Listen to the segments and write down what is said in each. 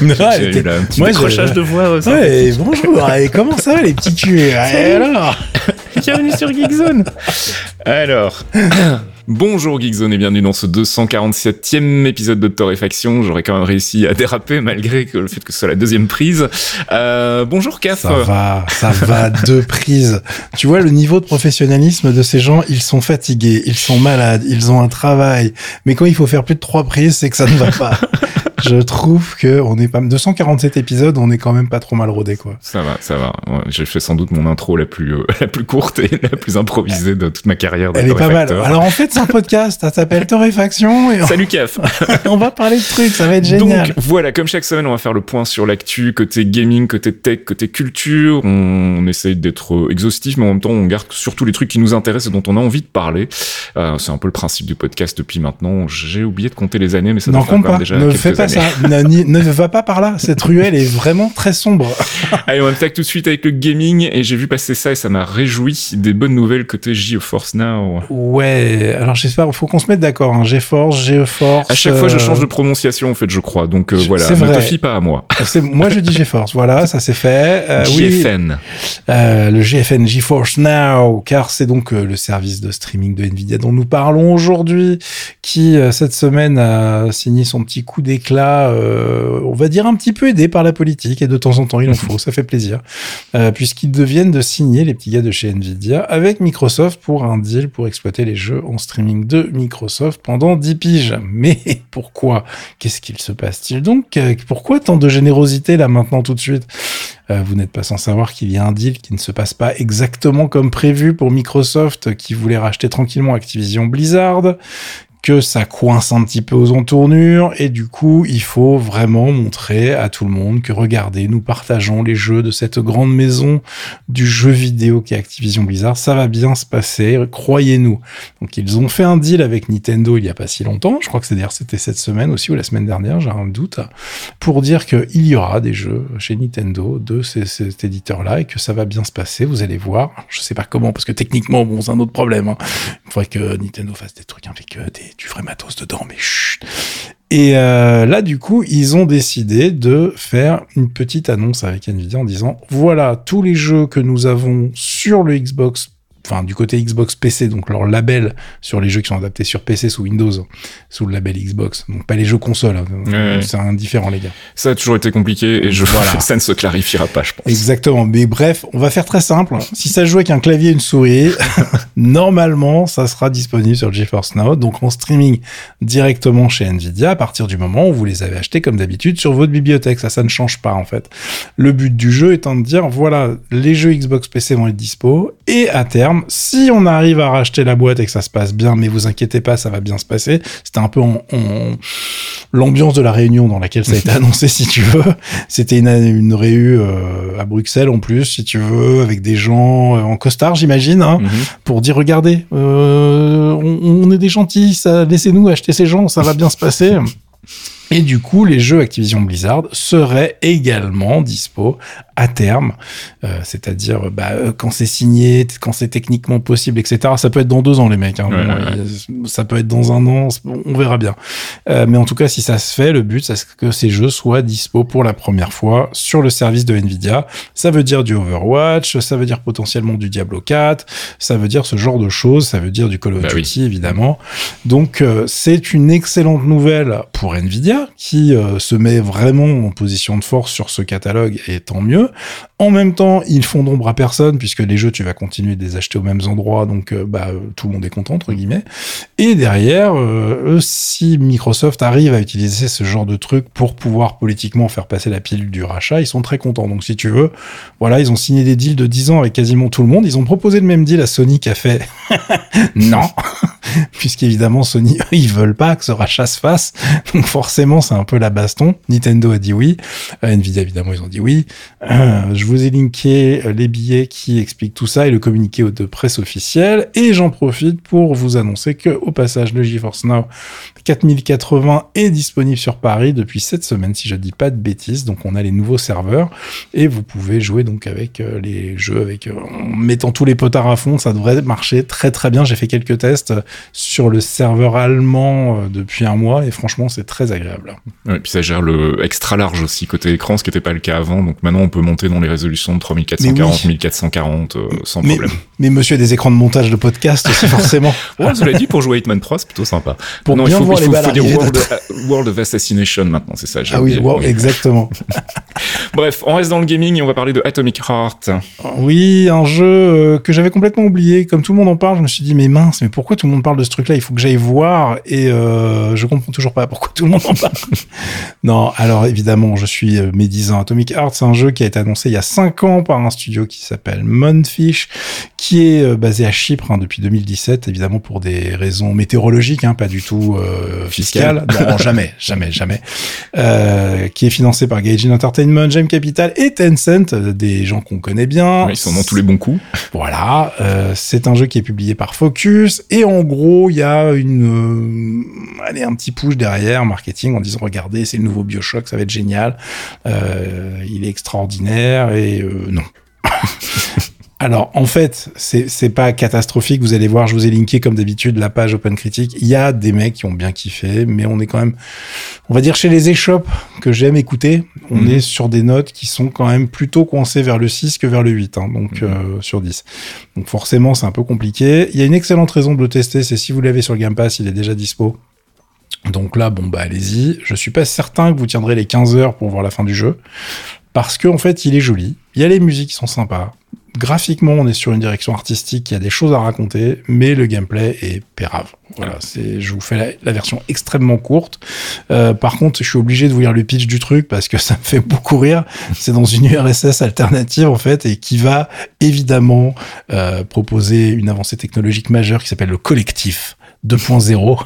J'ai eu là un petit Moi, je- décrochage de voix. euh, ça. Ouais, bonjour, et comment ça va les petits culs Et alors Bienvenue sur Geekzone. Alors, bonjour Geekzone et bienvenue dans ce 247e épisode de Torréfaction. J'aurais quand même réussi à déraper malgré que le fait que ce soit la deuxième prise. Euh, bonjour Caf. Ça va, ça va, deux prises. Tu vois le niveau de professionnalisme de ces gens, ils sont fatigués, ils sont malades, ils ont un travail. Mais quand il faut faire plus de trois prises, c'est que ça ne va pas. Je trouve que on est pas 247 épisodes, on est quand même pas trop mal rodé quoi. Ça va, ça va. Ouais, J'ai fait sans doute mon intro la plus, euh, la plus courte et la plus improvisée de toute ma carrière de Elle est pas mal. Alors en fait, c'est un podcast, ça s'appelle Torréfaction et Salut Caf. on, va parler de trucs, ça va être génial. Donc voilà, comme chaque semaine, on va faire le point sur l'actu, côté gaming, côté tech, côté culture. On essaye d'être euh, exhaustif, mais en même temps, on garde surtout les trucs qui nous intéressent et dont on a envie de parler. Euh, c'est un peu le principe du podcast depuis maintenant. J'ai oublié de compter les années, mais ça doit faire déjà ne fais pas années. Ça, ne, va pas par là. Cette ruelle est vraiment très sombre. Allez, on attaque tout de suite avec le gaming et j'ai vu passer ça et ça m'a réjoui des bonnes nouvelles côté GeForce Now. Ouais, alors j'espère, faut qu'on se mette d'accord. Hein. GeForce, GeForce. À chaque fois, je euh, change de prononciation, en fait, je crois. Donc euh, voilà, c'est ne te fie pas à moi. moi je dis GeForce, voilà, ça c'est fait. Euh, oui, GFN. euh, le GFN GeForce Now, car c'est donc euh, le service de streaming de Nvidia dont nous parlons aujourd'hui, qui euh, cette semaine a signé son petit coup d'éclat, euh, on va dire un petit peu aidé par la politique, et de temps en temps il en faut, ça fait plaisir, euh, puisqu'ils deviennent de signer les petits gars de chez Nvidia avec Microsoft pour un deal pour exploiter les jeux en streaming de Microsoft pendant 10 piges. Mais pourquoi? Qu'est-ce qu'il se passe-t-il donc? Pourquoi tant de générosité là maintenant tout de suite? Euh, vous n'êtes pas sans savoir qu'il y a un deal qui ne se passe pas exactement comme prévu pour Microsoft qui voulait racheter tranquillement Activision Blizzard, que ça coince un petit peu aux entournures et du coup il faut vraiment montrer à tout le monde que regardez nous partageons les jeux de cette grande maison du jeu vidéo qui est Activision Blizzard ça va bien se passer croyez-nous donc ils ont fait un deal avec Nintendo il y a pas si longtemps je crois que c'est d'ailleurs c'était cette semaine aussi ou la semaine dernière j'ai un doute pour dire qu'il y aura des jeux chez Nintendo de cet éditeur-là et que ça va bien se passer. Vous allez voir. Je sais pas comment, parce que techniquement, bon, c'est un autre problème. hein. Il faudrait que Nintendo fasse des trucs avec des, du vrai matos dedans, mais chut. Et euh, là, du coup, ils ont décidé de faire une petite annonce avec Nvidia en disant voilà tous les jeux que nous avons sur le Xbox. Enfin, du côté Xbox PC, donc leur label sur les jeux qui sont adaptés sur PC sous Windows, sous le label Xbox. Donc pas les jeux consoles, hein. Ouais. c'est indifférent les gars. Ça a toujours été compliqué et je Voilà. ça ne se clarifiera pas, je pense. Exactement. Mais bref, on va faire très simple. Si ça joue avec un clavier et une souris, normalement, ça sera disponible sur GeForce Now, donc en streaming directement chez Nvidia à partir du moment où vous les avez achetés comme d'habitude sur votre bibliothèque. Ça, ça ne change pas en fait. Le but du jeu étant de dire, voilà, les jeux Xbox PC vont être dispo et à terme, si on arrive à racheter la boîte et que ça se passe bien, mais vous inquiétez pas, ça va bien se passer. C'était un peu en, en- l'ambiance de la réunion dans laquelle ça a été annoncé, si tu veux. C'était une, une réu euh, à Bruxelles en plus, si tu veux, avec des gens euh, en costard, j'imagine, hein, Mhm. pour dire regardez, euh, on, on est des gentils, ça, laissez-nous acheter ces gens, ça va bien se passer. Et du coup, les jeux Activision Blizzard seraient également dispo à terme, euh, c'est-à-dire bah, euh, quand c'est signé, quand c'est techniquement possible, etc. Ça peut être dans deux ans, les mecs. hein. Ouais, Bon, ouais, euh, Ça peut être dans un an, on verra bien. Euh, mais en tout cas, si ça se fait, le but, c'est que ces jeux soient dispo pour la première fois sur le service de Nvidia. Ça veut dire du Overwatch, ça veut dire potentiellement du Diablo 4, ça veut dire ce genre de choses, ça veut dire du Call of Bah oui. Duty, évidemment. Donc, euh, c'est une excellente nouvelle pour Nvidia, qui euh, se met vraiment en position de force sur ce catalogue, et tant mieux. En même temps, ils font d'ombre à personne, puisque les jeux, tu vas continuer de les acheter aux mêmes endroits, donc euh, bah, tout le monde est content, entre guillemets. Et derrière, euh, eux, si Microsoft arrive à utiliser ce genre de truc pour pouvoir politiquement faire passer la pile du rachat, ils sont très contents. Donc si tu veux, voilà, ils ont signé des deals de 10 ans avec quasiment tout le monde. Ils ont proposé le même deal à Sony qui a fait non, puisqu'évidemment Sony, eux, ils veulent pas que ce rachat se fasse. Donc forcément, c'est un peu la baston. Nintendo a dit oui. Euh, Nvidia, évidemment, ils ont dit oui. Euh, je vous ai linké les billets qui expliquent tout ça et le communiqué de presse officiel. Et j'en profite pour vous annoncer que, au passage, le GeForce Now 4080 est disponible sur Paris depuis cette semaine, si je dis pas de bêtises. Donc, on a les nouveaux serveurs et vous pouvez jouer donc avec euh, les jeux, avec en mettant tous les potards à fond. Ça devrait marcher très très bien. J'ai fait quelques tests sur le serveur allemand depuis un mois et franchement, c'est très agréable. et puis ça gère le extra large aussi côté écran, ce qui n'était pas le cas avant. Donc maintenant, on peut monter dans les résolutions de 3440, 1440 euh, sans problème. Mais monsieur, des écrans de montage de podcast aussi, forcément. ouais, vous l'avez dit, pour jouer Hitman 3, c'est plutôt sympa. Pour non, bien il faut, voir il faut, les faut dire World, World, of Assassination maintenant, c'est ça. Ah oui, wow, exactement. Bref, on reste dans le gaming et on va parler de Atomic Heart. Oui, un jeu euh, que j'avais complètement oublié. Comme tout le monde en parle, je me suis dit, mais mince, mais pourquoi tout le monde parle de ce truc-là? Il faut que j'aille voir et euh, je comprends toujours pas pourquoi tout le monde en parle. non, alors évidemment, je suis euh, médisant. Atomic Heart, c'est un jeu qui a été annoncé il y a 5 ans par un studio qui s'appelle Monfish, qui est euh, basé à Chypre hein, depuis 2017, évidemment pour des raisons météorologiques, hein, pas du tout euh, fiscales. non, jamais, jamais, jamais. Euh, qui est financé par Gaijin Entertainment, Gem Capital et Tencent, euh, des gens qu'on connaît bien. Oui, ils sont dans tous les bons coups. Voilà, euh, c'est un jeu qui est publié par Focus et en gros, il y a une, allez, un petit push derrière marketing en disant regardez, c'est le nouveau BioShock, ça va être génial. il est extraordinaire et non. Alors, en fait, c'est pas catastrophique. Vous allez voir, je vous ai linké comme d'habitude la page Open Critique. Il y a des mecs qui ont bien kiffé, mais on est quand même, on va dire chez les échoppes que j'aime écouter, on mhm. est sur des notes qui sont quand même plutôt coincées vers le 6 que vers le 8, hein, donc mhm. euh, sur 10. Donc forcément, c'est un peu compliqué. Il y a une excellente raison de le tester, c'est si vous l'avez sur Game Pass, il est déjà dispo. Donc là, bon bah allez-y. Je suis pas certain que vous tiendrez les 15 heures pour voir la fin du jeu, parce qu'en en fait, il est joli. Il y a les musiques qui sont sympas graphiquement, on est sur une direction artistique qui a des choses à raconter, mais le gameplay est pérave. Voilà, c'est, je vous fais la, version extrêmement courte. Euh, par contre, je suis obligé de vous lire le pitch du truc parce que ça me fait beaucoup rire. C'est dans une URSS alternative en fait et qui va évidemment euh, proposer une avancée technologique majeure qui s'appelle le collectif 2.0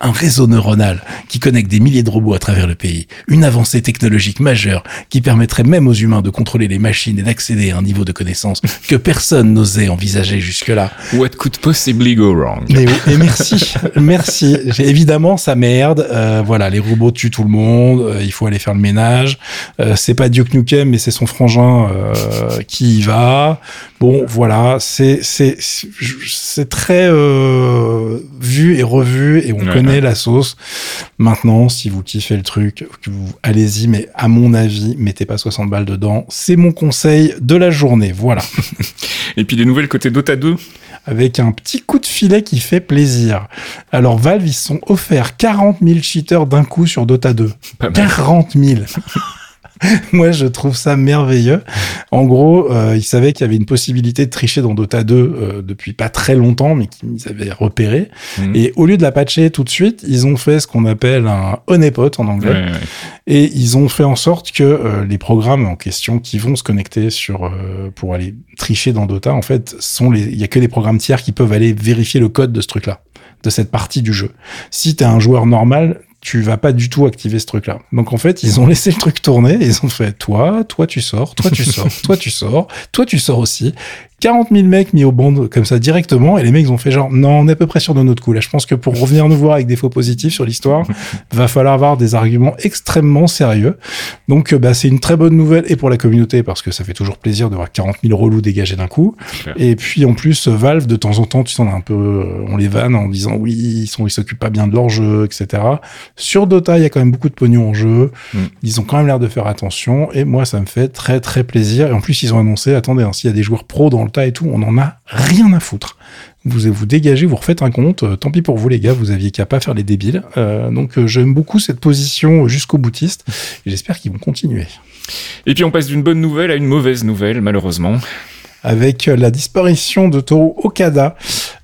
un réseau neuronal qui connecte des milliers de robots à travers le pays, une avancée technologique majeure qui permettrait même aux humains de contrôler les machines et d'accéder à un niveau de connaissance que personne n'osait envisager jusque-là. What could possibly go wrong? Mais, Et merci, merci. Évidemment, ça merde. Euh, voilà, les robots tuent tout le monde. Euh, il faut aller faire le ménage. Euh, c'est pas Duke Nukem, mais c'est son frangin euh, qui y va. Bon, voilà, c'est c'est c'est très vu et revu et on connaît la sauce. Maintenant, si vous kiffez le truc, allez-y, mais à mon avis, mettez pas 60 balles dedans. C'est mon conseil de la journée. Voilà. Et puis des nouvelles côté Dota 2 avec un petit coup de filet qui fait plaisir. Alors Valve, ils sont offerts 40 000 cheaters d'un coup sur Dota 2. 40 000 Moi, je trouve ça merveilleux. En gros, euh, ils savaient qu'il y avait une possibilité de tricher dans Dota 2 euh, depuis pas très longtemps, mais qu'ils avaient repéré. Mhm. Et au lieu de la patcher tout de suite, ils ont fait ce qu'on appelle un honeypot en anglais. Et ils ont fait en sorte que euh, les programmes en question qui vont se connecter sur euh, pour aller tricher dans Dota, en fait, sont les. Il y a que les programmes tiers qui peuvent aller vérifier le code de ce truc-là de cette partie du jeu. Si tu es un joueur normal, tu vas pas du tout activer ce truc-là. Donc en fait, ils ont laissé le truc tourner et ils ont fait toi, toi tu sors, toi tu sors, toi tu sors, toi tu sors aussi. 40 000 mecs mis au bond comme ça directement et les mecs ont fait genre non on est à peu près sûr de notre coup. Là je pense que pour revenir nous voir avec des faux positifs sur l'histoire va falloir avoir des arguments extrêmement sérieux. Donc euh, bah c'est une très bonne nouvelle et pour la communauté parce que ça fait toujours plaisir de voir 40 000 relous dégagés d'un coup. Et puis en plus Valve de temps en temps tu sens un peu euh, on les vanne en disant oui ils sont ils s'occupent pas bien de leur jeu etc sur Dota il y a quand même beaucoup de pognon en jeu. Mm. ils ont quand même l'air de faire attention et moi ça me fait très très plaisir. Et en plus ils ont annoncé attendez hein, s'il y a des joueurs pro dans tas et tout, on en a rien à foutre. Vous vous dégagez, vous refaites un compte. Euh, tant pis pour vous les gars, vous aviez qu'à pas faire les débiles. Euh, donc euh, j'aime beaucoup cette position jusqu'au boutiste. Et j'espère qu'ils vont continuer. Et puis on passe d'une bonne nouvelle à une mauvaise nouvelle, malheureusement avec la disparition de Toru Okada,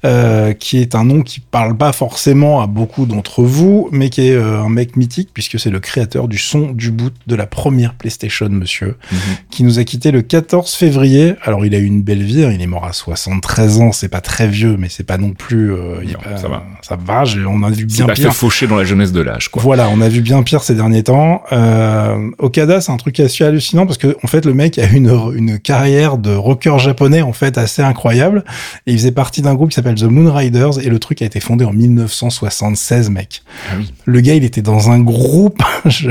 euh, qui est un nom qui parle pas forcément à beaucoup d'entre vous, mais qui est euh, un mec mythique puisque c'est le créateur du son du boot de la première PlayStation, monsieur, Mhm. qui nous a quitté le 14 février. Alors il a eu une belle vie, hein, il est mort à 73 ans, c'est pas très vieux, mais c'est pas non plus. euh, Non, pas- ça va. Ça va. On a vu bien pas pire. fait faucher dans la jeunesse de l'âge, quoi. Voilà, on a vu bien pire ces derniers temps. Okada, c'est un truc assez hallucinant parce que en fait, le mec a une une carrière de rocker japonais en fait assez incroyable. Et il faisait partie d'un groupe qui s'appelle The Moon Riders et le truc a été fondé en 1976, mec. Ah oui. Le gars, il était dans un groupe. je,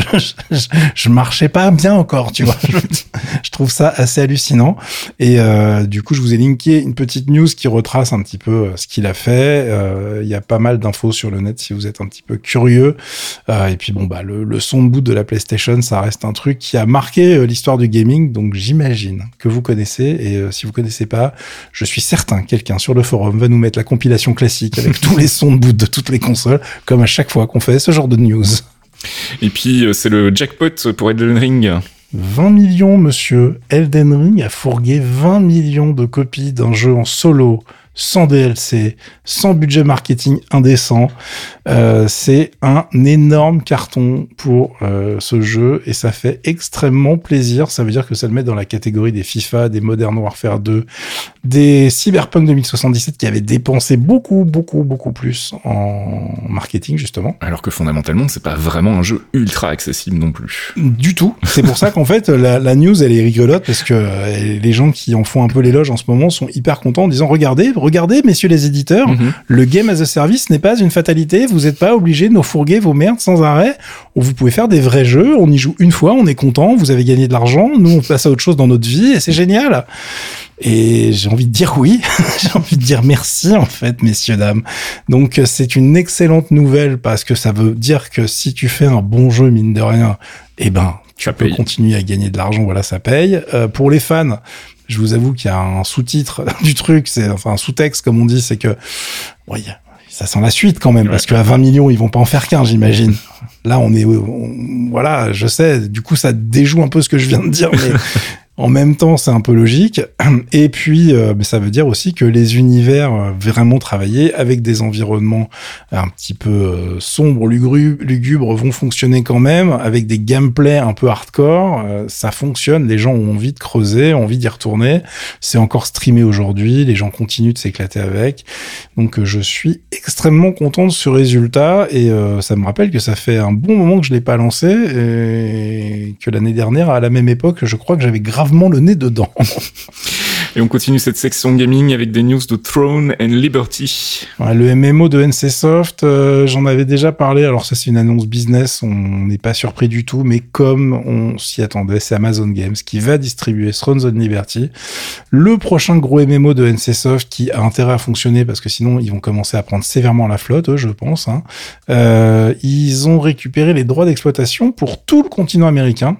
je, je marchais pas bien encore, tu vois. Je, je trouve ça assez hallucinant. Et euh, du coup, je vous ai linké une petite news qui retrace un petit peu euh, ce qu'il a fait. Euh, Il y a pas mal d'infos sur le net si vous êtes un petit peu curieux. Euh, et puis bon, bah le, le son de boot de la PlayStation, ça reste un truc qui a marqué l'histoire du gaming. Donc j'imagine que vous connaissez. Et si vous connaissez pas, je suis certain que quelqu'un sur le forum va nous mettre la compilation classique avec tous les sons de boot de toutes les consoles, comme à chaque fois qu'on fait ce genre de news. Et puis, euh, c'est le jackpot pour Elden Ring. 20 millions, monsieur. Elden Ring a fourgué 20 millions de copies d'un jeu en solo, sans DLC, sans budget marketing indécent. Euh, c'est un énorme carton pour euh, ce jeu et ça fait extrêmement plaisir. Ça veut dire que ça le met dans la catégorie des FIFA, des Modern Warfare 2, des Cyberpunk 2077 qui avaient dépensé beaucoup, beaucoup, beaucoup plus en marketing justement. Alors que fondamentalement, c'est pas vraiment un jeu ultra accessible non plus. Du tout. C'est pour ça qu'en fait, la, la news, elle est rigolote parce que euh, les gens qui en font un peu l'éloge en ce moment sont hyper contents en disant regardez, regardez, messieurs les éditeurs, Mhm. le game as a service n'est pas une fatalité. Vous n'êtes pas obligés de nous fourguer vos merdes sans arrêt. Vous pouvez faire des vrais jeux. On y joue une fois, on est content. Vous avez gagné de l'argent. Nous, on passe à autre chose dans notre vie et c'est génial. Et j'ai envie de dire oui. j'ai envie de dire merci, en fait, messieurs, dames. Donc, c'est une excellente nouvelle parce que ça veut dire que si tu fais un bon jeu, mine de rien, eh ben, tu Ça peux paye. continuer à gagner de l'argent. Voilà, ça paye. Euh, pour les fans, je vous avoue qu'il y a un sous-titre du truc, c'est enfin un sous-texte, comme on dit, c'est que, oui, ça sent la suite quand même, Ouais. parce qu'à 20 millions, ils vont pas en faire qu'un, j'imagine. Là, on est, on- voilà, je sais. Du coup, ça déjoue un peu ce que je viens de dire, mais en même temps, c'est un peu logique. Et puis, euh, ça veut dire aussi que les univers euh, vraiment travaillés avec des environnements un petit peu euh, sombres, lugubres, vont fonctionner quand même, avec des gameplays un peu hardcore. euh, ça fonctionne. Les gens ont envie de creuser, ont envie d'y retourner. C'est encore streamé aujourd'hui. Les gens continuent de s'éclater avec. Donc, euh, je suis extrêmement content de ce résultat et euh, ça me rappelle que ça fait un bon moment que je l'ai pas lancé et que l'année dernière, à la même époque, je crois que j'avais gravement le nez dedans. Et on continue cette section gaming avec des news de Throne and Liberty. Ouais, le MMO de NCSoft, euh, j'en avais déjà parlé. Alors ça, c'est une annonce business. On n'est pas surpris du tout, mais comme on s'y attendait, c'est Amazon Games qui va distribuer Thrones of Liberty, le prochain gros MMO de NCSoft qui a intérêt à fonctionner parce que sinon ils vont commencer à prendre sévèrement la flotte, je pense. hein. Euh, ils ont récupéré les droits d'exploitation pour tout le continent américain.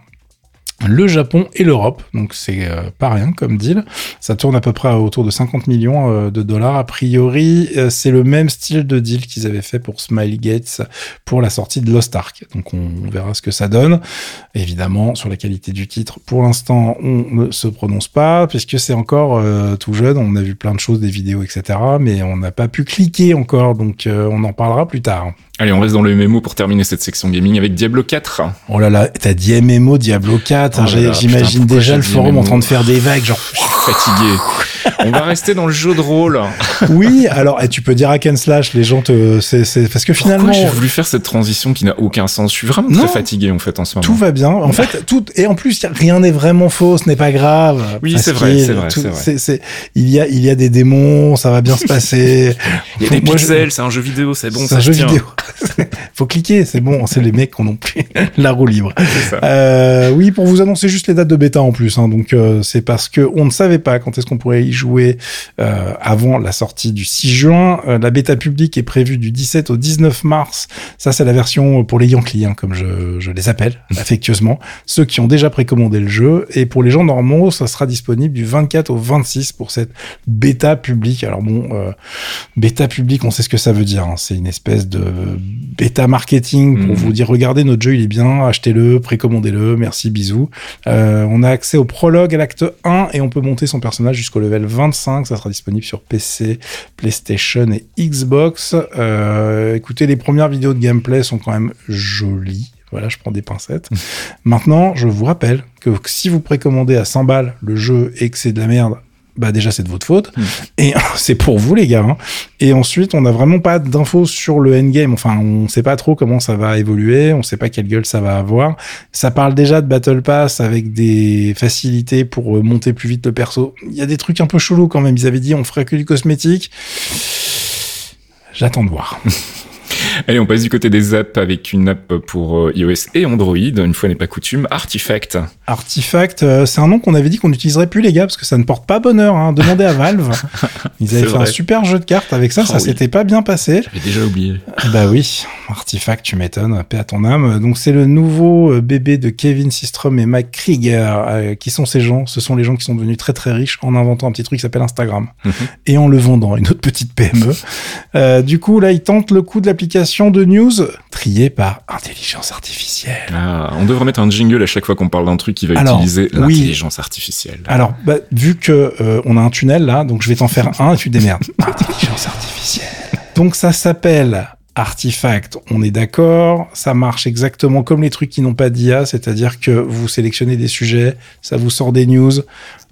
Le Japon et l'Europe, donc c'est euh, pas rien comme deal. Ça tourne à peu près autour de 50 millions euh, de dollars. A priori, euh, c'est le même style de deal qu'ils avaient fait pour Smiley Gates pour la sortie de Lost Ark. Donc on, on verra ce que ça donne. Évidemment, sur la qualité du titre, pour l'instant, on ne se prononce pas puisque c'est encore tout jeune. On a vu plein de choses, des vidéos, etc. Mais on n'a pas pu cliquer encore, donc on en parlera plus tard. Allez, on reste dans le MMO pour terminer cette section gaming avec Diablo 4. Oh là là, t'as dit MMO Diablo 4. Oh J'imagine déjà le forum en train de faire des vagues, genre. Fatigué. on va rester dans le jeu de rôle. oui, alors eh, tu peux dire hack and slash, les gens te, c'est, parce que finalement Pourquoi j'ai voulu faire cette transition qui n'a aucun sens? Je suis vraiment Non. très fatigué en fait en ce moment. tout va bien. En fait, tout et en plus rien n'est vraiment faux, ce n'est pas grave. Oui, c'est vrai, c'est vrai, c'est il y a il y a des démons, ça va bien se passer. Il y a des Moi, je- c'est un jeu vidéo, c'est bon, c'est ça un jeu tient. vidéo. Faut cliquer, c'est bon. C'est les mecs qui n'ont plus la roue libre. Ça. Euh, oui, pour vous annoncer juste les dates de bêta en plus. Hein, donc euh, c'est parce que on ne savait pas quand est-ce qu'on pourrait y jouer euh, avant la sortie du 6 juin. Euh, la bêta publique est prévue du 17 au 19 mars. Ça c'est la version pour les Yankees, hein, comme je, je les appelle affectueusement, ceux qui ont déjà précommandé le jeu. Et pour les gens normaux, ça sera disponible du 24 au 26 pour cette bêta publique. Alors bon, bêta publique, on sait ce que ça veut dire. hein. C'est une espèce de bêta marketing pour Mhm. vous dire regardez notre jeu, il est bien, achetez-le, précommandez-le, merci, bisous. Euh, on a accès au prologue à l'acte 1 et on peut monter son personnage jusqu'au level le 25. Ça sera disponible sur PC, PlayStation et Xbox. Euh, écoutez, les premières vidéos de gameplay sont quand même jolies. Voilà, je prends des pincettes. Maintenant, je vous rappelle que si vous précommandez à 100 balles le jeu et que c'est de la merde, bah déjà c'est de votre faute. Mm. et c'est pour vous les gars hein. et ensuite on n'a vraiment pas d'infos sur le endgame. Enfin on sait pas trop comment ça va évoluer. On sait pas quelle gueule ça va avoir. Ça parle déjà de battle pass avec des facilités pour euh, monter plus vite le perso. Il y a des trucs un peu chelous quand même. Ils avaient dit on ferait que du cosmétique. J'attends de voir Allez, on passe du côté des apps avec une app pour euh, iOS et Android. Une fois n'est pas coutume, Artifact. Artifact, euh, c'est un nom qu'on avait dit qu'on n'utiliserait plus, les gars, parce que ça ne porte pas bonheur. Hein. Demandez à Valve. Ils avaient fait un super jeu de cartes avec ça, Oh ça oui. s'était pas bien passé. J'avais déjà oublié. Bah oui, Artifact, tu m'étonnes, paix à ton âme. Donc c'est le nouveau euh, bébé de Kevin Systrom et Mike Krieger. Euh, qui sont ces gens Ce sont les gens qui sont devenus très très riches en inventant un petit truc qui s'appelle Instagram Mhm. et en le vendant à une autre petite PME. Euh, du coup, là, ils tentent le coup de l'application de news triée par intelligence artificielle. Ah, on devrait mettre un jingle à chaque fois qu'on parle d'un truc qui va Alors, utiliser oui. l'intelligence artificielle. Alors, bah, vu que euh, on a un tunnel là, donc je vais t'en faire un et tu te démerdes. Intelligence artificielle. Donc ça s'appelle Artifact, on est d'accord, ça marche exactement comme les trucs qui n'ont pas d'IA, c'est-à-dire que vous sélectionnez des sujets, ça vous sort des news,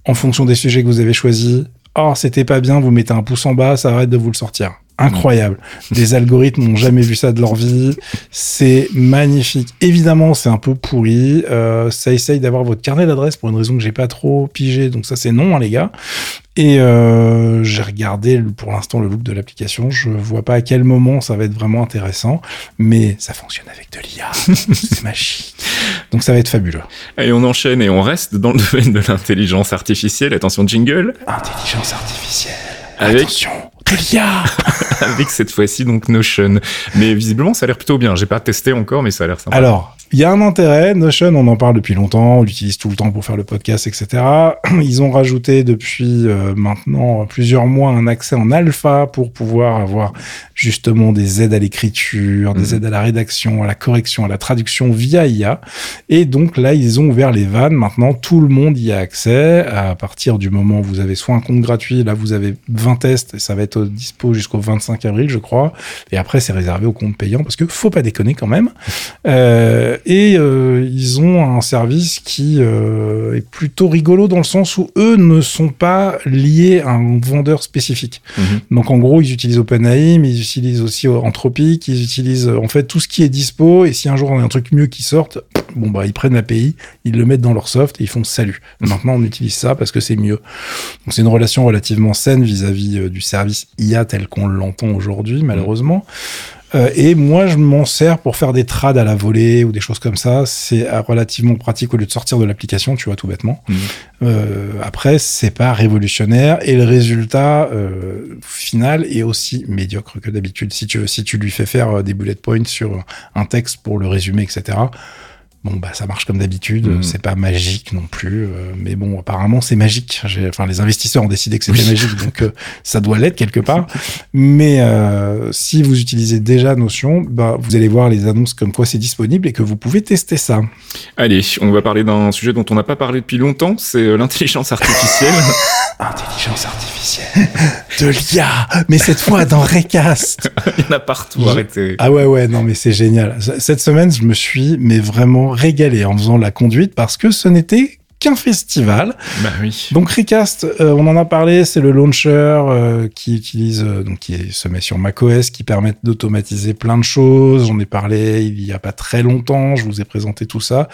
en fonction des sujets que vous avez choisis. Oh, c'était pas bien, vous mettez un pouce en bas, ça arrête de vous le sortir. Incroyable. Des algorithmes n'ont jamais vu ça de leur vie. C'est magnifique. Évidemment, c'est un peu pourri. Euh, ça essaye d'avoir votre carnet d'adresse pour une raison que j'ai pas trop pigé. Donc ça, c'est non, hein, les gars. Et euh, j'ai regardé pour l'instant le look de l'application. Je vois pas à quel moment ça va être vraiment intéressant, mais ça fonctionne avec de l'IA. c'est magique. Donc ça va être fabuleux. Allez, on enchaîne et on reste dans le domaine de l'intelligence artificielle. Attention, jingle. Intelligence artificielle. Avec- Attention, de l'IA. Avec cette fois-ci donc Notion. Mais visiblement, ça a l'air plutôt bien. J'ai pas testé encore, mais ça a l'air sympa. Alors, il y a un intérêt. Notion, on en parle depuis longtemps. On l'utilise tout le temps pour faire le podcast, etc. Ils ont rajouté depuis euh, maintenant plusieurs mois un accès en alpha pour pouvoir avoir justement des aides à l'écriture, des Mhm. aides à la rédaction, à la correction, à la traduction via IA. Et donc là, ils ont ouvert les vannes. Maintenant, tout le monde y a accès. À partir du moment où vous avez soit un compte gratuit, là, vous avez 20 tests et ça va être dispo jusqu'au 25 avril, je crois. Et après, c'est réservé aux comptes payants parce que faut pas déconner quand même. Euh, et euh, ils ont un service qui euh, est plutôt rigolo dans le sens où eux ne sont pas liés à un vendeur spécifique. Mhm. Donc en gros, ils utilisent OpenAI, mais ils utilisent aussi Anthropic, ils utilisent en fait tout ce qui est dispo. Et si un jour on a un truc mieux qui sorte, bon bah ils prennent l'API, ils le mettent dans leur soft et ils font salut. Maintenant on utilise ça parce que c'est mieux. Donc c'est une relation relativement saine vis-à-vis euh, du service IA tel qu'on l'entend aujourd'hui, malheureusement. Euh, et moi, je m'en sers pour faire des trades à la volée ou des choses comme ça. C'est euh, relativement pratique au lieu de sortir de l'application, tu vois, tout bêtement. Mhm. Euh, après, c'est pas révolutionnaire et le résultat euh, final est aussi médiocre que d'habitude. Si tu, si tu lui fais faire des bullet points sur un texte pour le résumer, etc. Bon, bah, ça marche comme d'habitude. Mhm. C'est pas magique non plus. euh, mais bon, apparemment, c'est magique. Enfin, les investisseurs ont décidé que c'était Oui. magique, donc euh, ça doit l'être quelque part. Mais euh, si vous utilisez déjà Notion, bah, vous allez voir les annonces comme quoi c'est disponible et que vous pouvez tester ça. Allez, on va parler d'un sujet dont on n'a pas parlé depuis longtemps, c'est euh, l'intelligence artificielle. Intelligence artificielle. De l'IA, mais cette fois dans Recast. Il y en a partout, arrêtez. Ah ouais, ouais, non, mais c'est génial. Cette semaine, je me suis, mais vraiment régalé en faisant la conduite parce que ce n'était qu'un festival. Bah oui. Donc Recast, euh, on en a parlé, c'est le launcher euh, qui utilise, euh, donc qui est- se met sur macOS, qui permet d'automatiser plein de choses. J'en ai parlé il y a pas très longtemps, je vous ai présenté tout ça,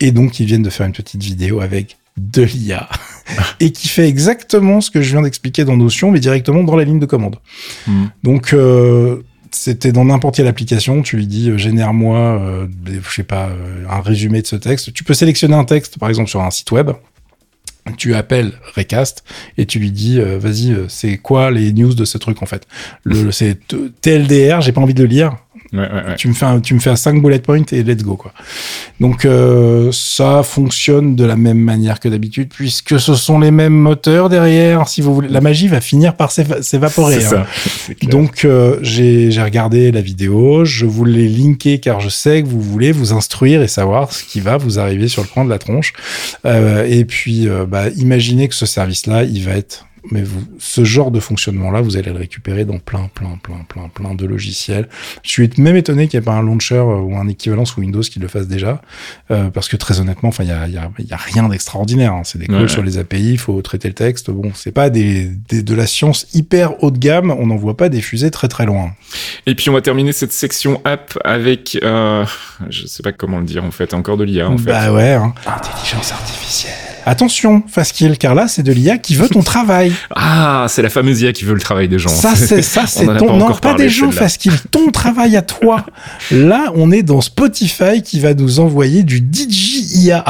et donc ils viennent de faire une petite vidéo avec de l'IA et qui fait exactement ce que je viens d'expliquer dans Notion, mais directement dans la ligne de commande. Mhm. Donc euh, c'était dans n'importe quelle application, tu lui dis euh, génère-moi, euh, je sais pas, un résumé de ce texte. Tu peux sélectionner un texte, par exemple sur un site web. Tu appelles Recast et tu lui dis vas-y c'est quoi les news de ce truc en fait? Le, c'est TLDR j'ai pas envie de le lire Ouais, ouais, ouais. tu me fais un, tu me fais un 5 bullet points et let's go quoi. Donc euh, ça fonctionne de la même manière que d'habitude puisque ce sont les mêmes moteurs derrière. Si vous voulez, la magie va finir par s'éva- s'évaporer. Hein. Donc euh, j'ai j'ai regardé la vidéo, je vous l'ai linké car je sais que vous voulez vous instruire et savoir ce qui va vous arriver sur le coin de la tronche. Euh, et puis euh, bah, imaginez que ce service-là, il va être mais vous, ce genre de fonctionnement-là, vous allez le récupérer dans plein, plein, plein, plein, plein de logiciels. Je suis même étonné qu'il n'y ait pas un launcher euh, ou un équivalent sous Windows qui le fasse déjà, euh, parce que très honnêtement, enfin, il y a, y, a, y a, rien d'extraordinaire. Hein. C'est des calls sur les API, il faut traiter le texte. Bon, c'est pas des, des, de la science hyper haut de gamme. On n'en voit pas des fusées très très loin. Et puis on va terminer cette section app avec, euh, je sais pas comment le dire en fait, encore de l'IA en fait. Bah ouais, hein. intelligence artificielle. Attention, Fastkill, car là, c'est de l'IA qui veut ton travail. Ah, c'est la fameuse IA qui veut le travail des gens. Ça, c'est ça, c'est ton. Pas non, pas des gens, Fastkill, ton travail à toi. Là, on est dans Spotify qui va nous envoyer du DJ IA.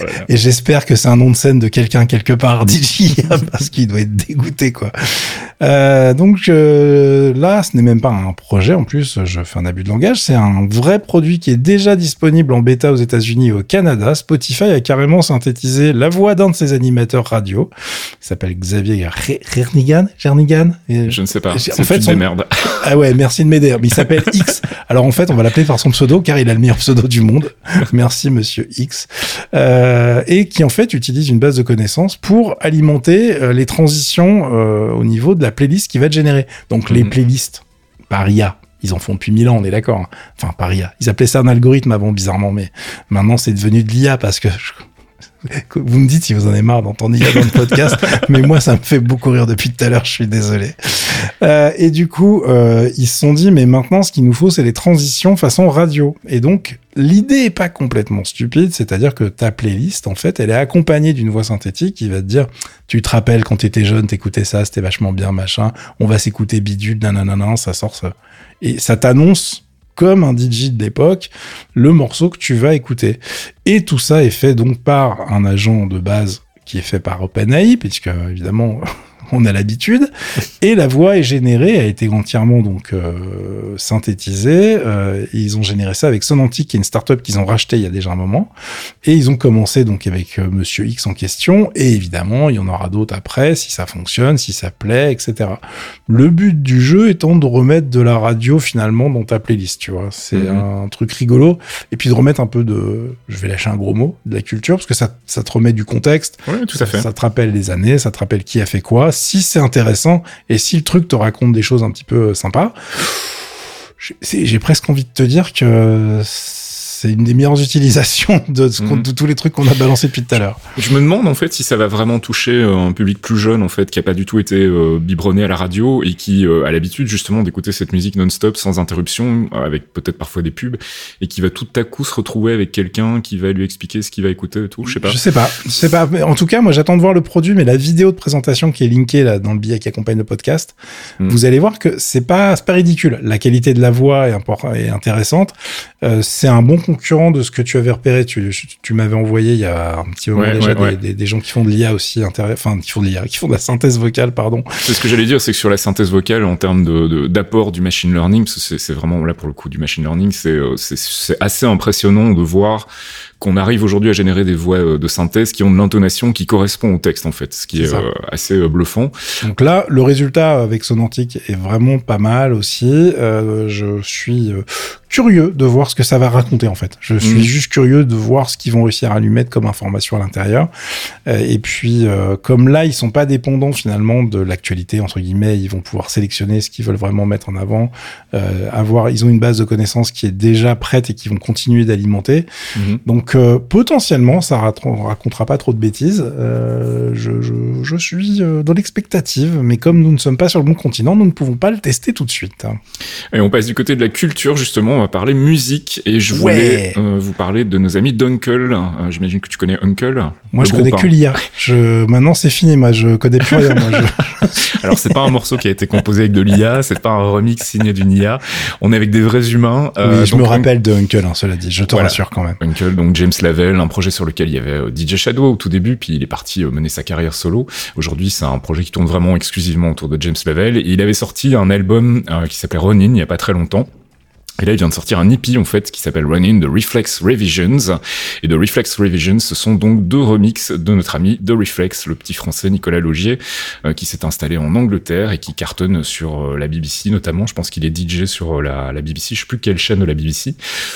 Oh Et j'espère que c'est un nom de scène de quelqu'un quelque part, DJ parce qu'il doit être dégoûté, quoi. Euh, donc euh, là, ce n'est même pas un projet. En plus, je fais un abus de langage. C'est un vrai produit qui est déjà disponible en bêta aux États-Unis et au Canada. Spotify a carrément synthétisé la voix d'un de ses animateurs radio. Il s'appelle Xavier Jernigan. Jernigan. Je ne sais pas. En fait, son... merde. Ah ouais, merci de m'aider. Il s'appelle X. Alors en fait, on va l'appeler par son pseudo car il a le meilleur pseudo du monde. merci Monsieur X. Euh, et qui en fait utilise une base de connaissances pour alimenter euh, les transitions euh, au niveau de la playlist qui va être générée. Donc les mhm. playlists par IA, ils en font depuis mille ans, on est d'accord. Hein. Enfin, par IA. Ils appelaient ça un algorithme avant, bizarrement, mais maintenant c'est devenu de l'IA parce que vous me dites si vous en avez marre d'entendre IA dans le podcast, mais moi ça me fait beaucoup rire depuis tout à l'heure, je suis désolé. Euh, et du coup, euh, ils se sont dit, mais maintenant ce qu'il nous faut, c'est les transitions façon radio. Et donc, l'idée est pas complètement stupide, c'est-à-dire que ta playlist, en fait, elle est accompagnée d'une voix synthétique qui va te dire, tu te rappelles quand t'étais jeune, t'écoutais ça, c'était vachement bien, machin, on va s'écouter bidule, nanana, ça sort ça. Et ça t'annonce comme un DJ de l'époque, le morceau que tu vas écouter. Et tout ça est fait donc par un agent de base qui est fait par OpenAI, puisque évidemment on a l'habitude. Et la voix est générée, a été entièrement donc euh, synthétisée. Euh, ils ont généré ça avec Sonantic, qui est une startup qu'ils ont racheté il y a déjà un moment. Et ils ont commencé donc avec euh, Monsieur X en question. Et évidemment, il y en aura d'autres après, si ça fonctionne, si ça plaît, etc. Le but du jeu étant de remettre de la radio finalement dans ta playlist, tu vois. C'est mhm. un truc rigolo. Et puis de remettre un peu de, je vais lâcher un gros mot, de la culture, parce que ça, ça te remet du contexte. Oui, tout à fait. Ça te rappelle les années, ça te rappelle qui a fait quoi si c'est intéressant et si le truc te raconte des choses un petit peu sympas, j'ai presque envie de te dire que c'est une des meilleures utilisations de, mhm. de tous les trucs qu'on a balancés depuis tout à l'heure. Je me demande en fait si ça va vraiment toucher euh, un public plus jeune en fait qui a pas du tout été euh, biberonné à la radio et qui euh, a l'habitude justement d'écouter cette musique non-stop sans interruption avec peut-être parfois des pubs et qui va tout à coup se retrouver avec quelqu'un qui va lui expliquer ce qu'il va écouter et tout. Je sais pas. Je sais pas. Je sais pas. Mais en tout cas, moi j'attends de voir le produit, mais la vidéo de présentation qui est linkée là dans le billet qui accompagne le podcast, mhm. vous allez voir que c'est pas pas ridicule. La qualité de la voix est, est intéressante. c'est un bon concurrent de ce que tu avais repéré. Tu, tu m'avais envoyé il y a un petit moment déjà Des, des, gens qui font de l'IA aussi, enfin qui font de l'IA, qui font de la synthèse vocale, pardon. C'est ce que j'allais dire, c'est que sur la synthèse vocale, en termes de d'apport du machine learning, c'est vraiment là pour le coup du machine learning, c'est euh, c'est assez impressionnant de voir qu'on arrive aujourd'hui à générer des voix euh, de synthèse qui ont de l'intonation qui correspond au texte en fait, ce qui est, euh, assez euh, bluffant. Donc là, le résultat avec Sonantic est vraiment pas mal aussi. Euh, je suis curieux de voir ce que ça va raconter en fait. Je suis mm. juste curieux de voir ce qu'ils vont réussir à lui mettre comme information à l'intérieur. et puis, comme là, ils sont pas dépendants finalement de l'actualité entre guillemets, ils vont pouvoir sélectionner ce qu'ils veulent vraiment mettre en avant. avoir, ils ont une base de connaissances qui est déjà prête et qui vont continuer d'alimenter. Mm-hmm. Donc donc euh, potentiellement, ça racontera pas trop de bêtises. Euh, je, je, je, suis euh, dans l'expectative, mais comme nous ne sommes pas sur le bon continent, nous ne pouvons pas le tester tout de suite. Et on passe du côté de la culture, justement, on va parler musique, et je voulais vous parler de nos amis d'Uncle. J'imagine que tu connais Uncle. Moi, je connais que l'IA. Je... Maintenant, c'est fini, moi, je connais plus rien. moi, je... Alors, c'est pas un morceau qui a été composé avec de l'IA, c'est pas un remix signé d'une IA. On est avec des vrais humains. oui, je me rappelle de Uncle, hein, cela dit, je te rassure quand même. Uncle, donc James Lavelle, un projet sur lequel il y avait euh, DJ Shadow au tout début, puis il est parti euh, mener sa carrière solo. Aujourd'hui, c'est un projet qui tourne vraiment exclusivement autour de James Lavelle. Il avait sorti un album euh, qui s'appelait Ronin il y a pas très longtemps Et là, il vient de sortir un EP, en fait, qui s'appelle Running the Reflex Revisions. Et The Reflex Revisions, ce sont donc deux remixes de notre ami The Reflex, le petit français Nicolas Logier, euh, qui s'est installé en Angleterre et qui cartonne sur euh, la BBC, notamment. Je pense qu'il est DJ sur euh, la, la, BBC. Je sais plus quelle chaîne de la BBC.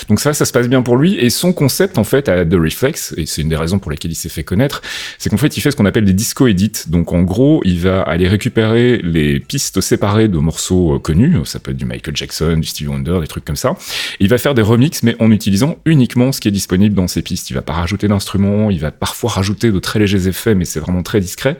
Donc ça, ça se passe bien pour lui. Et son concept, en fait, à The Reflex, et c'est une des raisons pour lesquelles il s'est fait connaître, c'est qu'en fait, il fait ce qu'on appelle des disco edits. Donc, en gros, il va aller récupérer les pistes séparées de morceaux connus. Ça peut être du Michael Jackson, du Stevie Wonder, des trucs comme ça. Il va faire des remixes, mais en utilisant uniquement ce qui est disponible dans ses pistes. Il va pas rajouter d'instruments, il va parfois rajouter de très légers effets, mais c'est vraiment très discret.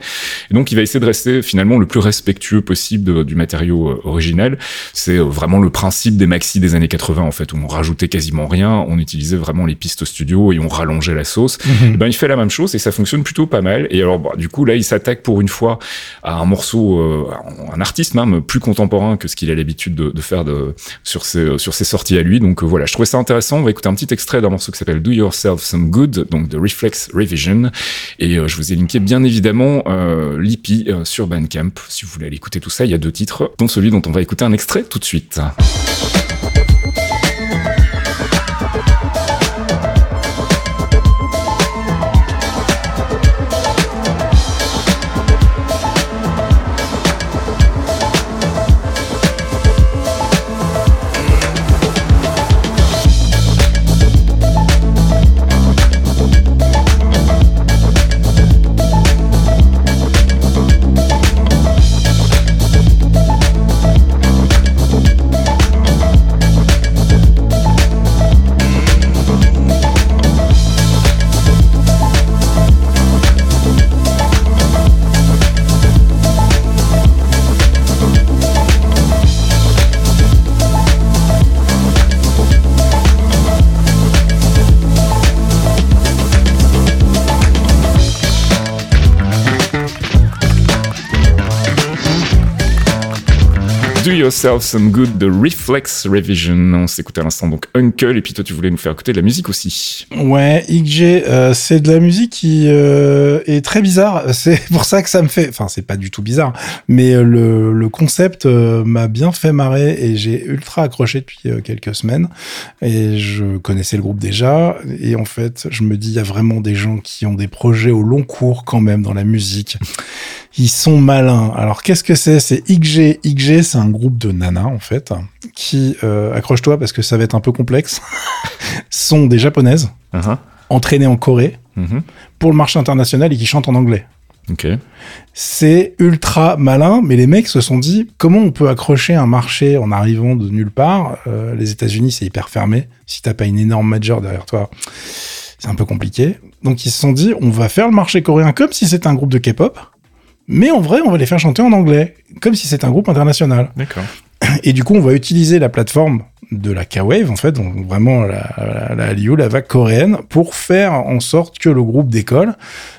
Et donc, il va essayer de rester finalement le plus respectueux possible du matériau euh, original. C'est euh, vraiment le principe des maxi des années 80, en fait, où on rajoutait quasiment rien, on utilisait vraiment les pistes studio et on rallongeait la sauce. Mhm. ben, il fait la même chose et ça fonctionne plutôt pas mal. Et alors, bah, du coup, là, il s'attaque pour une fois à un morceau, euh, un artiste même plus contemporain que ce qu'il a l'habitude de, de, faire de, sur ses, sur ses sorties à lui. Donc euh, voilà, je trouvais ça intéressant. On va écouter un petit extrait d'un morceau qui s'appelle Do Yourself Some Good, donc de Reflex Revision. Et euh, je vous ai linké bien évidemment euh, l'IPI sur Bandcamp. Si vous voulez aller écouter tout ça, il y a deux titres, dont celui dont on va écouter un extrait tout de suite. Yourself Some Good de Reflex Revision. On s'écoute à l'instant donc Uncle, et puis toi tu voulais nous faire écouter de la musique aussi. Ouais, XG, euh, c'est de la musique qui euh, est très bizarre. C'est pour ça que ça me fait. Enfin, c'est pas du tout bizarre, mais euh, le, le concept m'a bien fait marrer et j'ai ultra accroché depuis quelques semaines. Et je connaissais le groupe déjà. Et en fait, je me dis, il y a vraiment des gens qui ont des projets au long cours quand même dans la musique. Ils sont malins. Alors qu'est-ce que c'est? C'est XG. XG, c'est un groupe de nanas en fait qui euh, accroche-toi parce que ça va être un peu complexe. sont des japonaises Uh -huh. entraînées en Corée Mhm. pour le marché international et qui chantent en anglais. Ok. C'est ultra malin, mais les mecs se sont dit comment on peut accrocher un marché en arrivant de nulle part? Euh, les États-Unis, c'est hyper fermé. Si t'as pas une énorme major derrière toi, c'est un peu compliqué. Donc ils se sont dit on va faire le marché coréen comme si c'était un groupe de K-pop, mais en vrai on va les faire chanter en anglais, comme si c'était un groupe international. D'accord. Et du coup, on va utiliser la plateforme de la K-Wave, en fait, donc vraiment la, la, la vague coréenne, pour faire en sorte que le groupe d'école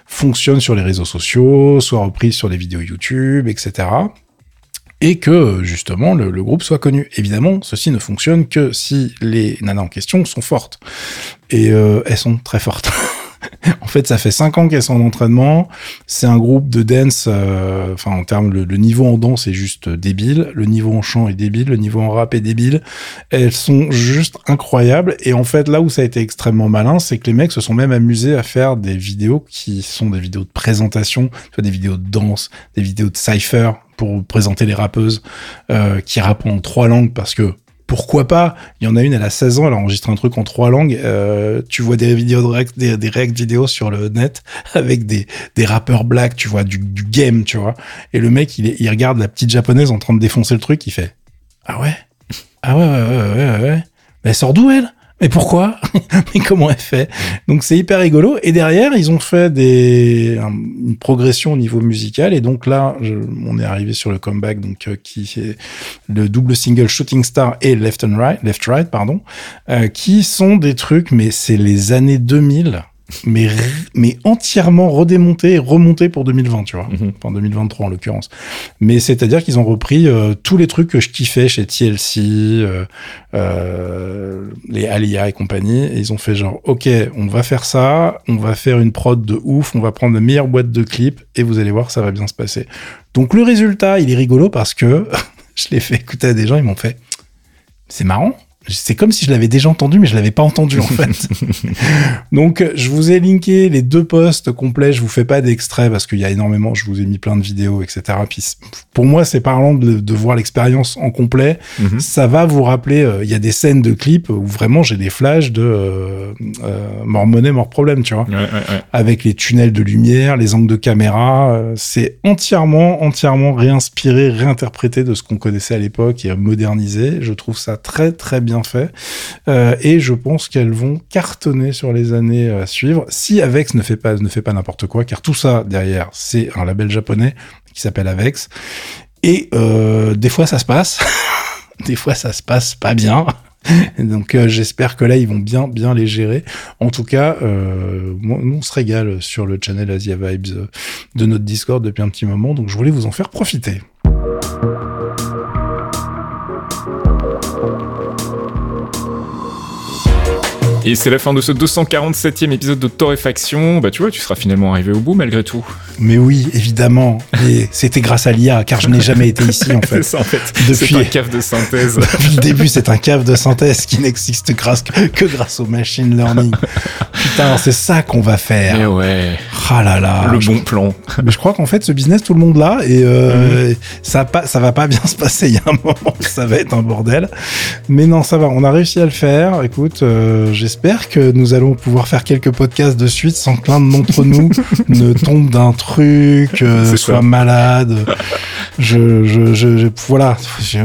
fonctionne sur les réseaux sociaux, soit repris sur les vidéos YouTube, etc. Et que, justement, le, le groupe soit connu. Évidemment, ceci ne fonctionne que si les nanas en question sont fortes. Et euh, elles sont très fortes. en fait, ça fait cinq ans qu'elles sont en entraînement. C'est un groupe de dance. euh, Enfin, en termes, le, niveau en danse est juste débile. Le niveau en chant est débile. Le niveau en rap est débile. Elles sont juste incroyables. Et en fait, là où ça a été extrêmement malin, c'est que les mecs se sont même amusés à faire des vidéos qui sont des vidéos de présentation, vois, des vidéos de danse, des vidéos de cypher pour présenter les rappeuses euh, qui rappent en trois langues parce que pourquoi pas? Il y en a une, elle a 16 ans, elle a enregistré un truc en trois langues. Euh, tu vois des vidéos de des, des react vidéos sur le net avec des, des rappeurs black, tu vois, du, du game, tu vois. Et le mec, il, il regarde la petite japonaise en train de défoncer le truc, il fait Ah ouais? Ah ouais, ouais, ouais, ouais, ouais. Mais elle sort d'où elle? Mais pourquoi Mais comment elle fait Donc c'est hyper rigolo. Et derrière, ils ont fait des un- une progression au niveau musical. Et donc là, on est arrivé sur le comeback, donc euh, qui est le double single Shooting Star et Left and Right, Left Right, pardon, euh, qui sont des trucs, mais c'est les années 2000, mais mais entièrement redémontés et remontés pour 2020, tu vois, Mhm. enfin 2023 en l'occurrence. Mais c'est-à-dire qu'ils ont repris euh, tous les trucs que je kiffais chez TLC, euh, euh, les Alia et compagnie, et ils ont fait genre, ok, on va faire ça, on va faire une prod de ouf, on va prendre la meilleure boîte de clips, et vous allez voir, ça va bien se passer. Donc le résultat, il est rigolo parce que je l'ai fait écouter à des gens, ils m'ont fait, c'est marrant, c'est comme si je l'avais déjà entendu, mais je l'avais pas entendu en fait. Donc, je vous ai linké les deux posts complets. Je vous fais pas d'extrait parce qu'il y a énormément. Je vous ai mis plein de vidéos, etc. Puis, pour moi, c'est parlant de, de voir l'expérience en complet. Mhm. Ça va vous rappeler. euh, Il y a des scènes de clips où vraiment j'ai des flashs de euh, euh, mort monnaie, mort problème, tu vois Ouais, ouais, ouais. avec les tunnels de lumière, les angles de caméra. euh, C'est entièrement, entièrement réinspiré, réinterprété de ce qu'on connaissait à l'époque et modernisé. Je trouve ça très, très bien fait. Euh, et je pense qu'elles vont cartonner sur les années à suivre si Avex ne fait pas, ne fait pas n'importe quoi, car tout ça derrière, c'est un label japonais qui s'appelle Avex. Et euh, des fois, ça se passe. des fois, ça se passe pas bien. Donc euh, j'espère que là ils vont bien bien les gérer. En tout cas, nous on se régale sur le channel Asia Vibes de notre Discord depuis un petit moment, donc je voulais vous en faire profiter. Et c'est la fin de ce 247e épisode de Torréfaction. Bah tu vois, tu seras finalement arrivé au bout malgré tout. Mais oui, évidemment. Et c'était grâce à l'IA, car je n'ai jamais été ici en C'est fait. ça en fait. Depuis- C'est un cave de synthèse. Depuis le début, c'est un cave de synthèse qui n'existe grâce que grâce au machine learning. Putain, c'est ça qu'on va Mais faire. ouais, Ah là là. le je, bon plan. mais je crois qu'en fait, ce business, tout le monde l'a et euh, Mhm. ça, a pas, ça va pas bien se passer. Il y a un moment, ça va être un bordel. Mais non, ça va. On a réussi à le faire. Écoute, euh, j'espère que nous allons pouvoir faire quelques podcasts de suite sans que l'un d'entre nous ne tombe d'un truc, euh, soit ça. malade. Je, je, je, je- voilà.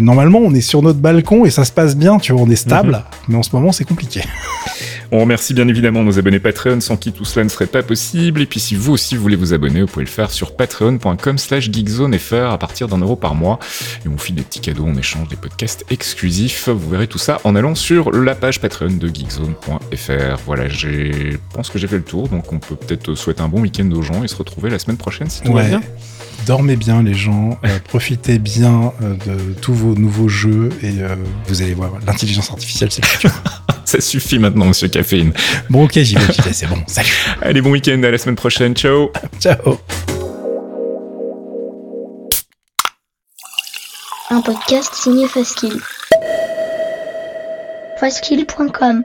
Normalement, on est sur notre balcon et ça se passe bien. Tu vois, on est stable. Mhm. Mais en ce moment, c'est compliqué. On remercie bien évidemment nos abonnés Patreon sans qui tout cela ne serait pas possible. Et puis si vous aussi voulez vous abonner, vous pouvez le faire sur patreon.com slash geekzonefr à partir d'un euro par mois. Et on file des petits cadeaux en échange des podcasts exclusifs. Vous verrez tout ça en allant sur la page Patreon de geekzone.fr. Voilà, j'ai- je pense que j'ai fait le tour, donc on peut peut-être souhaiter un bon week-end aux gens et se retrouver la semaine prochaine si tout va Ouais. bien. Dormez bien les gens, euh, profitez bien euh, de tous vos nouveaux jeux et euh, vous allez voir, l'intelligence artificielle c'est le futur. Ça suffit maintenant, monsieur Caféine. bon ok j'y vais, vais, c'est bon, salut, Allez, bon week-end, à la semaine prochaine, ciao ciao Un podcast signé Faskill. Faskill.com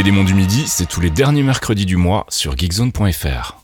Les démons du midi, c'est tous les derniers mercredis du mois sur geekzone.fr.